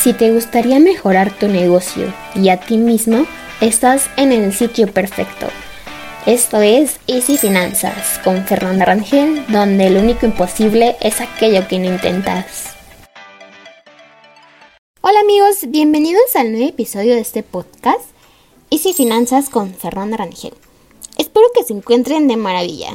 Si te gustaría mejorar tu negocio y a ti mismo, estás en el sitio perfecto. Esto es Easy Finanzas con Fernanda Rangel, donde lo único imposible es aquello que no intentas. Hola amigos, bienvenidos al nuevo episodio de este podcast Easy Finanzas con Fernanda Rangel. Espero que se encuentren de maravilla.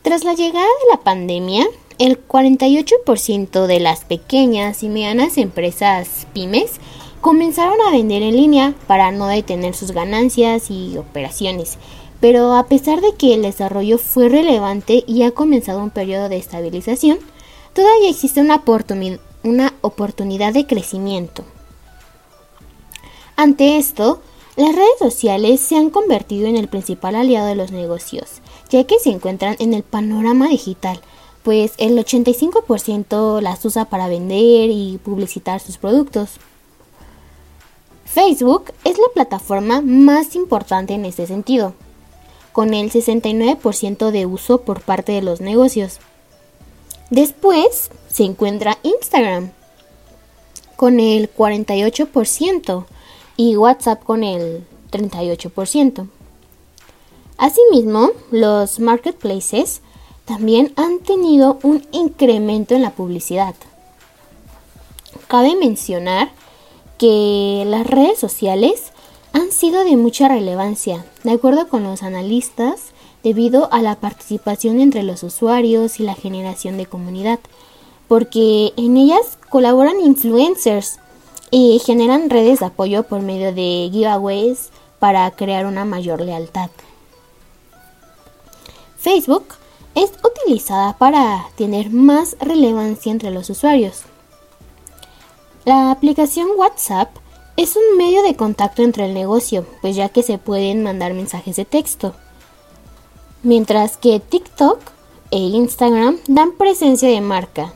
Tras la llegada de la pandemia, el 48% de las pequeñas y medianas empresas pymes comenzaron a vender en línea para no detener sus ganancias y operaciones. Pero a pesar de que el desarrollo fue relevante y ha comenzado un periodo de estabilización, todavía existe una, una oportunidad de crecimiento. Ante esto, las redes sociales se han convertido en el principal aliado de los negocios, ya que se encuentran en el panorama digital, pues el 85% las usa para vender y publicitar sus productos. Facebook es la plataforma más importante en este sentido, con el 69% de uso por parte de los negocios. Después se encuentra Instagram, con el 48% y WhatsApp con el 38%. Asimismo, los marketplaces también han tenido un incremento en la publicidad. Cabe mencionar que las redes sociales han sido de mucha relevancia, de acuerdo con los analistas, debido a la participación entre los usuarios y la generación de comunidad, porque en ellas colaboran influencers y generan redes de apoyo por medio de giveaways para crear una mayor lealtad. Facebook es utilizada para tener más relevancia entre los usuarios. La aplicación WhatsApp es un medio de contacto entre el negocio, pues ya que se pueden mandar mensajes de texto. Mientras que TikTok e Instagram dan presencia de marca.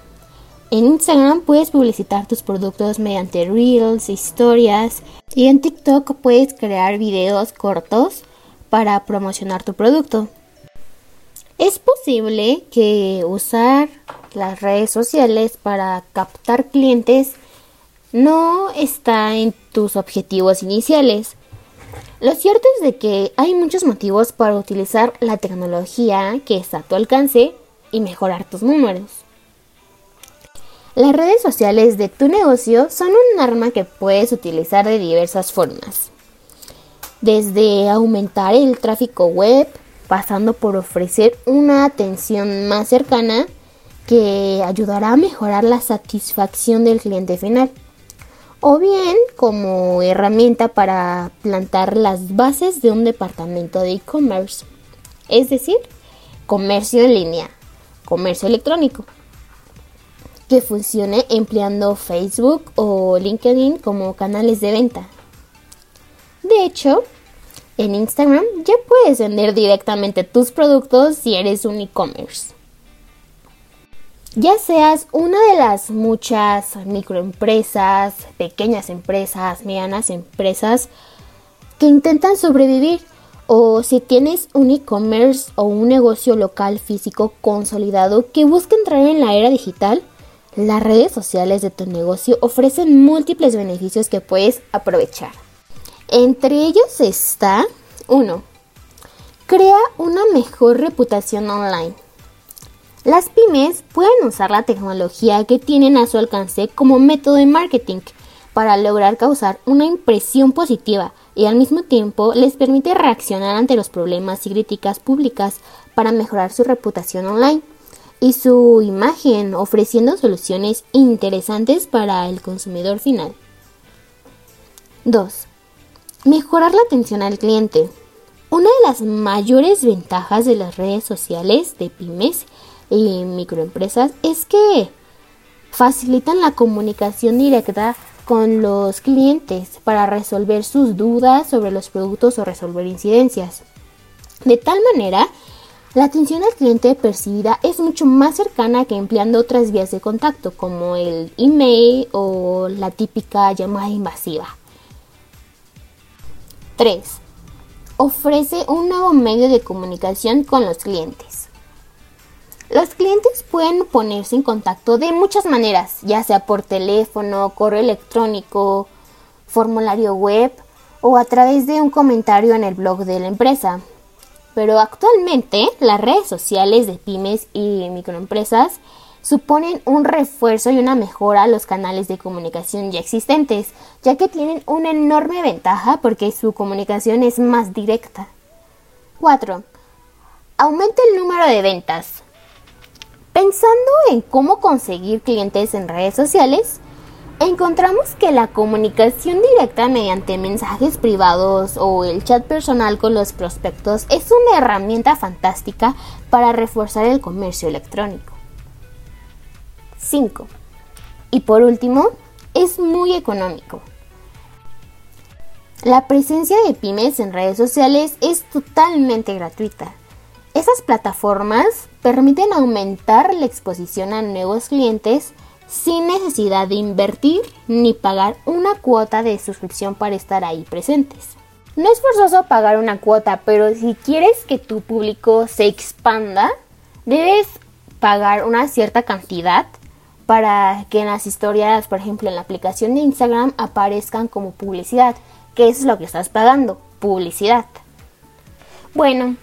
En Instagram puedes publicitar tus productos mediante reels, historias y en TikTok puedes crear videos cortos para promocionar tu producto. Es posible que usar las redes sociales para captar clientes no está en tus objetivos iniciales. Lo cierto es de que hay muchos motivos para utilizar la tecnología que está a tu alcance y mejorar tus números. Las redes sociales de tu negocio son un arma que puedes utilizar de diversas formas. Desde aumentar el tráfico web, pasando por ofrecer una atención más cercana que ayudará a mejorar la satisfacción del cliente final. O bien como herramienta para plantar las bases de un departamento de e-commerce, es decir, comercio en línea, comercio electrónico, que funcione empleando Facebook o LinkedIn como canales de venta. De hecho, en Instagram ya puedes vender directamente tus productos si eres un e-commerce. Ya seas una de las muchas microempresas, pequeñas empresas, medianas empresas que intentan sobrevivir o si tienes un e-commerce o un negocio local físico consolidado que busca entrar en la era digital, las redes sociales de tu negocio ofrecen múltiples beneficios que puedes aprovechar. Entre ellos está 1. Crea una mejor reputación online. Las pymes pueden usar la tecnología que tienen a su alcance como método de marketing para lograr causar una impresión positiva y al mismo tiempo les permite reaccionar ante los problemas y críticas públicas para mejorar su reputación online y su imagen ofreciendo soluciones interesantes para el consumidor final. 2. Mejorar la atención al cliente. Una de las mayores ventajas de las redes sociales de pymes y microempresas es que facilitan la comunicación directa con los clientes para resolver sus dudas sobre los productos o resolver incidencias. De tal manera, la atención al cliente percibida es mucho más cercana que empleando otras vías de contacto como el email o la típica llamada invasiva. 3. Ofrece un nuevo medio de comunicación con los clientes. Los clientes pueden ponerse en contacto de muchas maneras, ya sea por teléfono, correo electrónico, formulario web o a través de un comentario en el blog de la empresa. Pero actualmente las redes sociales de pymes y microempresas suponen un refuerzo y una mejora a los canales de comunicación ya existentes, ya que tienen una enorme ventaja porque su comunicación es más directa. 4. Aumenta el número de ventas. Pensando en cómo conseguir clientes en redes sociales, encontramos que la comunicación directa mediante mensajes privados o el chat personal con los prospectos es una herramienta fantástica para reforzar el comercio electrónico. 5. Y por último, es muy económico. La presencia de pymes en redes sociales es totalmente gratuita. Esas plataformas permiten aumentar la exposición a nuevos clientes sin necesidad de invertir ni pagar una cuota de suscripción para estar ahí presentes. No es forzoso pagar una cuota, pero si quieres que tu público se expanda, debes pagar una cierta cantidad para que en las historias, por ejemplo, en la aplicación de Instagram aparezcan como publicidad, que es lo que estás pagando, publicidad. Bueno,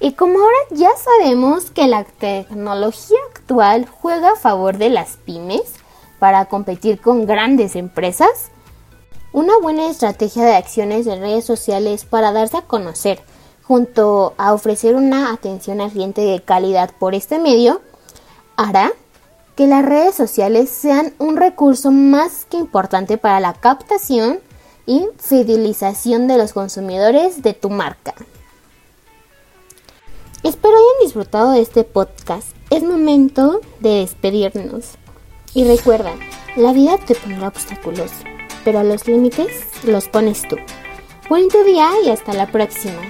y como ahora ya sabemos que la tecnología actual juega a favor de las pymes para competir con grandes empresas, una buena estrategia de acciones de redes sociales para darse a conocer, junto a ofrecer una atención al cliente de calidad por este medio, hará que las redes sociales sean un recurso más que importante para la captación y fidelización de los consumidores de tu marca. Espero hayan disfrutado de este podcast. Es momento de despedirnos. Y recuerda, la vida te pondrá obstáculos, pero los límites los pones tú. Buen día y hasta la próxima.